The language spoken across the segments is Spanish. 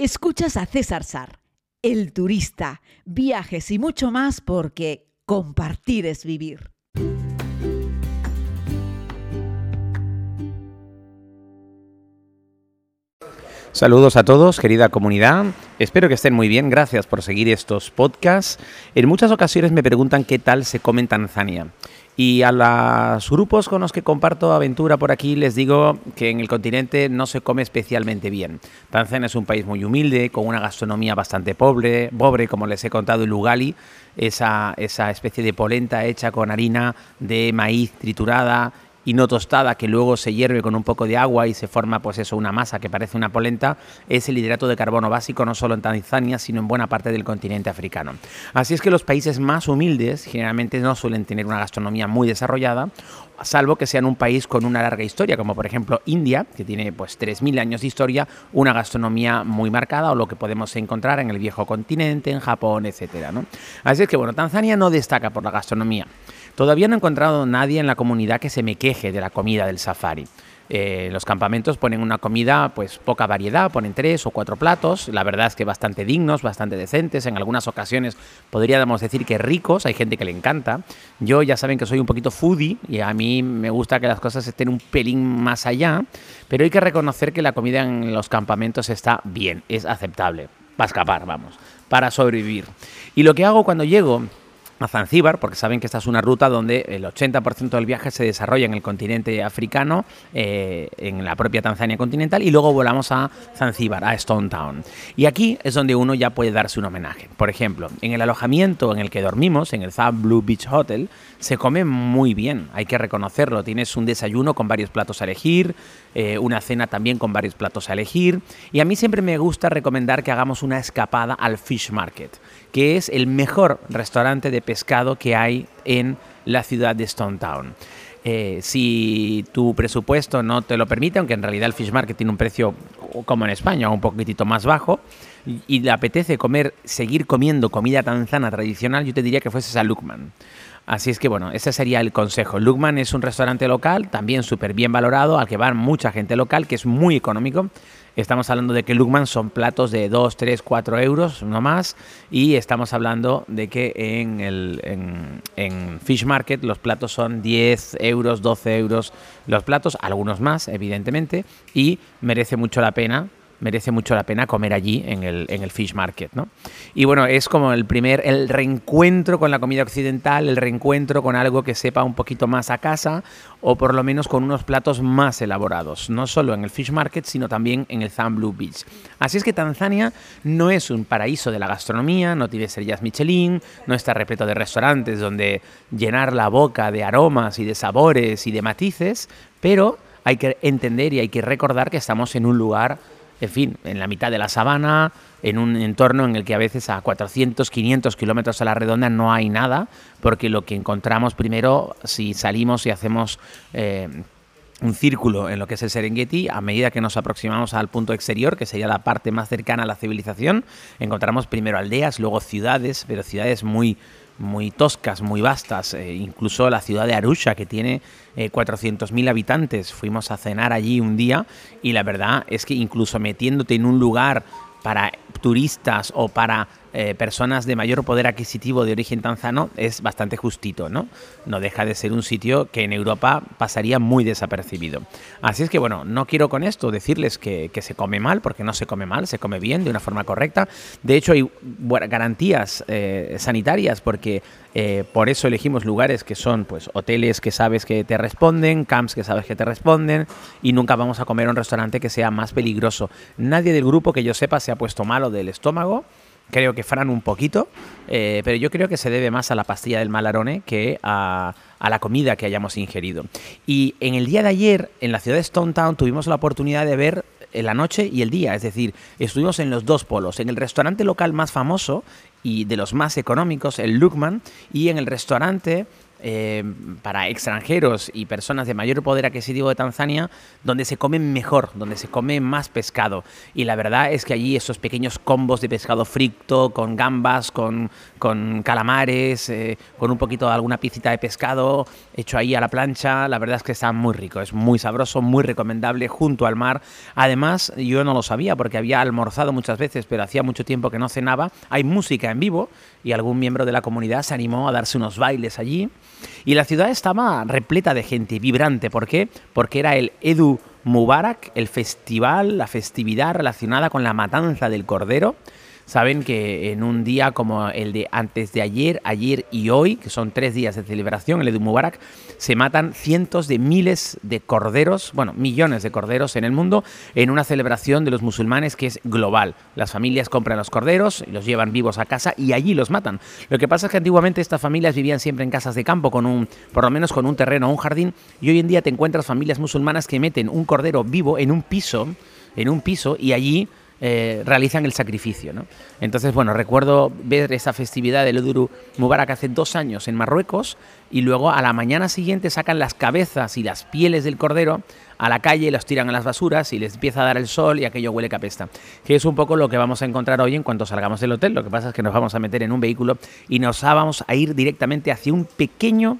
Escuchas a César Sar, el turista, viajes y mucho más porque compartir es vivir. Saludos a todos, querida comunidad. Espero que estén muy bien. Gracias por seguir estos podcasts. En muchas ocasiones me preguntan qué tal se come en Tanzania. Y a los grupos con los que comparto aventura por aquí les digo que en el continente no se come especialmente bien. Tanzania es un país muy humilde, con una gastronomía bastante pobre, pobre como les he contado en Lugali, esa, esa especie de polenta hecha con harina de maíz triturada y no tostada que luego se hierve con un poco de agua y se forma pues eso una masa que parece una polenta es el hidrato de carbono básico no solo en Tanzania sino en buena parte del continente africano. Así es que los países más humildes generalmente no suelen tener una gastronomía muy desarrollada salvo que sean un país con una larga historia, como por ejemplo India, que tiene pues 3.000 años de historia, una gastronomía muy marcada, o lo que podemos encontrar en el viejo continente, en Japón, etc. Así es que bueno, Tanzania no destaca por la gastronomía. Todavía no he encontrado nadie en la comunidad que se me queje de la comida del safari. Eh, los campamentos ponen una comida, pues poca variedad, ponen tres o cuatro platos, la verdad es que bastante dignos, bastante decentes, en algunas ocasiones podríamos decir que ricos, hay gente que le encanta. Yo ya saben que soy un poquito foodie y a mí me gusta que las cosas estén un pelín más allá, pero hay que reconocer que la comida en los campamentos está bien, es aceptable, para escapar, vamos, para sobrevivir. Y lo que hago cuando llego a Zanzíbar, porque saben que esta es una ruta donde el 80% del viaje se desarrolla en el continente africano, eh, en la propia Tanzania continental, y luego volamos a Zanzíbar, a Stone Town. Y aquí es donde uno ya puede darse un homenaje. Por ejemplo, en el alojamiento en el que dormimos, en el Zab Blue Beach Hotel, se come muy bien, hay que reconocerlo. Tienes un desayuno con varios platos a elegir, eh, una cena también con varios platos a elegir, y a mí siempre me gusta recomendar que hagamos una escapada al Fish Market que es el mejor restaurante de pescado que hay en la ciudad de Stone Town. Eh, si tu presupuesto no te lo permite, aunque en realidad el Fish Market tiene un precio como en España, un poquitito más bajo, y le apetece comer, seguir comiendo comida tanzana tradicional, yo te diría que fueses a Lukman. Así es que bueno, ese sería el consejo. Lukman es un restaurante local, también súper bien valorado, al que va mucha gente local, que es muy económico. Estamos hablando de que Lukman son platos de 2, 3, 4 euros, no más. Y estamos hablando de que en, el, en, Fish Market los platos son 10 euros, 12 euros los platos, algunos más, evidentemente. Y merece mucho la pena merece mucho la pena comer allí en el, en el Fish Market, ¿no? Y bueno, es como el primer, el reencuentro con la comida occidental, el reencuentro con algo que sepa un poquito más a casa o por lo menos con unos platos más elaborados, no solo en el Fish Market, sino también en el Zam Blue Beach. Así es que Tanzania no es un paraíso de la gastronomía, no tiene estrellas Michelin, no está repleto de restaurantes donde llenar la boca de aromas y de sabores y de matices, pero hay que entender y hay que recordar que estamos en un lugar en fin, en la mitad de la sabana, en un entorno en el que a veces a 400, 500 kilómetros a la redonda no hay nada, porque lo que encontramos primero, si salimos y hacemos... Eh, un círculo en lo que es el Serengeti, a medida que nos aproximamos al punto exterior, que sería la parte más cercana a la civilización, encontramos primero aldeas, luego ciudades, pero ciudades muy, muy toscas, muy vastas, eh, incluso la ciudad de Arusha, que tiene 400.000 eh, habitantes. Fuimos a cenar allí un día y la verdad es que incluso metiéndote en un lugar para turistas o para eh, personas de mayor poder adquisitivo de origen tanzano es bastante justito, ¿no? No deja de ser un sitio que en Europa pasaría muy desapercibido. Así es que, bueno, no quiero con esto decirles que, se come mal, porque no se come mal, se come bien, de una forma correcta. De hecho, hay garantías eh, sanitarias, porque eh, por eso elegimos lugares que son, pues, hoteles que sabes que te responden, camps que sabes que te responden, y nunca vamos a comer en un restaurante que sea más peligroso. Nadie del grupo que yo sepa se ha puesto malo del estómago creo que Fran un poquito, eh, pero yo creo que se debe más a la pastilla del malarone que a, la comida que hayamos ingerido. Y en el día de ayer, en la ciudad de Stone Town, tuvimos la oportunidad de ver la noche y el día, es decir, estuvimos en los dos polos, en el restaurante local más famoso y de los más económicos, el Lukman, y en el restaurante eh, para extranjeros y personas de mayor poder adquisitivo de Tanzania, donde se come mejor, donde se come más pescado. Y la verdad es que allí esos pequeños combos de pescado frito, con gambas, con, con calamares, eh, con un poquito de alguna picita de pescado hecho ahí a la plancha, la verdad es que está muy rico, es muy sabroso, muy recomendable, junto al mar. Además, yo no lo sabía porque había almorzado muchas veces, pero hacía mucho tiempo que no cenaba. Hay música en vivo y algún miembro de la comunidad se animó a darse unos bailes allí. Y la ciudad estaba repleta de gente, vibrante. ¿Por qué? Porque era el Edu Mubarak, el festival, la festividad relacionada con la matanza del cordero saben que en un día como el de antes de ayer, ayer y hoy, que son tres días de celebración, el Edu Mubarak, se matan cientos de miles de corderos, bueno, millones de corderos en el mundo, en una celebración de los musulmanes que es global. Las familias compran los corderos y los llevan vivos a casa y allí los matan. Lo que pasa es que antiguamente estas familias vivían siempre en casas de campo, con un, por lo menos con un terreno o un jardín, y hoy en día te encuentras familias musulmanas que meten un cordero vivo en un piso, en un piso, y allí eh, realizan el sacrificio. ¿no? Entonces, bueno, recuerdo ver esa festividad del Uduru Mubarak hace dos años en Marruecos y luego a la mañana siguiente sacan las cabezas y las pieles del cordero a la calle, los tiran a las basuras y les empieza a dar el sol y aquello huele capesta. Que es un poco lo que vamos a encontrar hoy en cuanto salgamos del hotel. Lo que pasa es que nos vamos a meter en un vehículo y nos vamos a ir directamente hacia un pequeño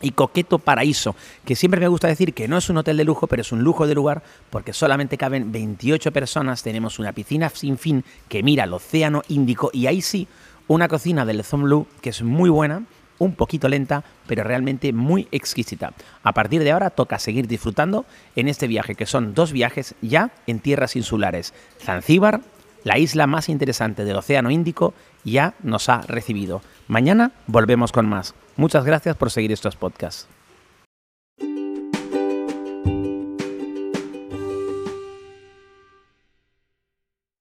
y Coqueto Paraíso, que siempre me gusta decir que no es un hotel de lujo, pero es un lujo de lugar porque solamente caben 28 personas, tenemos una piscina sin fin que mira al Océano Índico y ahí sí, una cocina del Blue que es muy buena, un poquito lenta, pero realmente muy exquisita. A partir de ahora toca seguir disfrutando en este viaje, que son dos viajes ya en tierras insulares. Zanzíbar, la isla más interesante del Océano Índico, ya nos ha recibido. Mañana volvemos con más. Muchas gracias por seguir estos podcasts.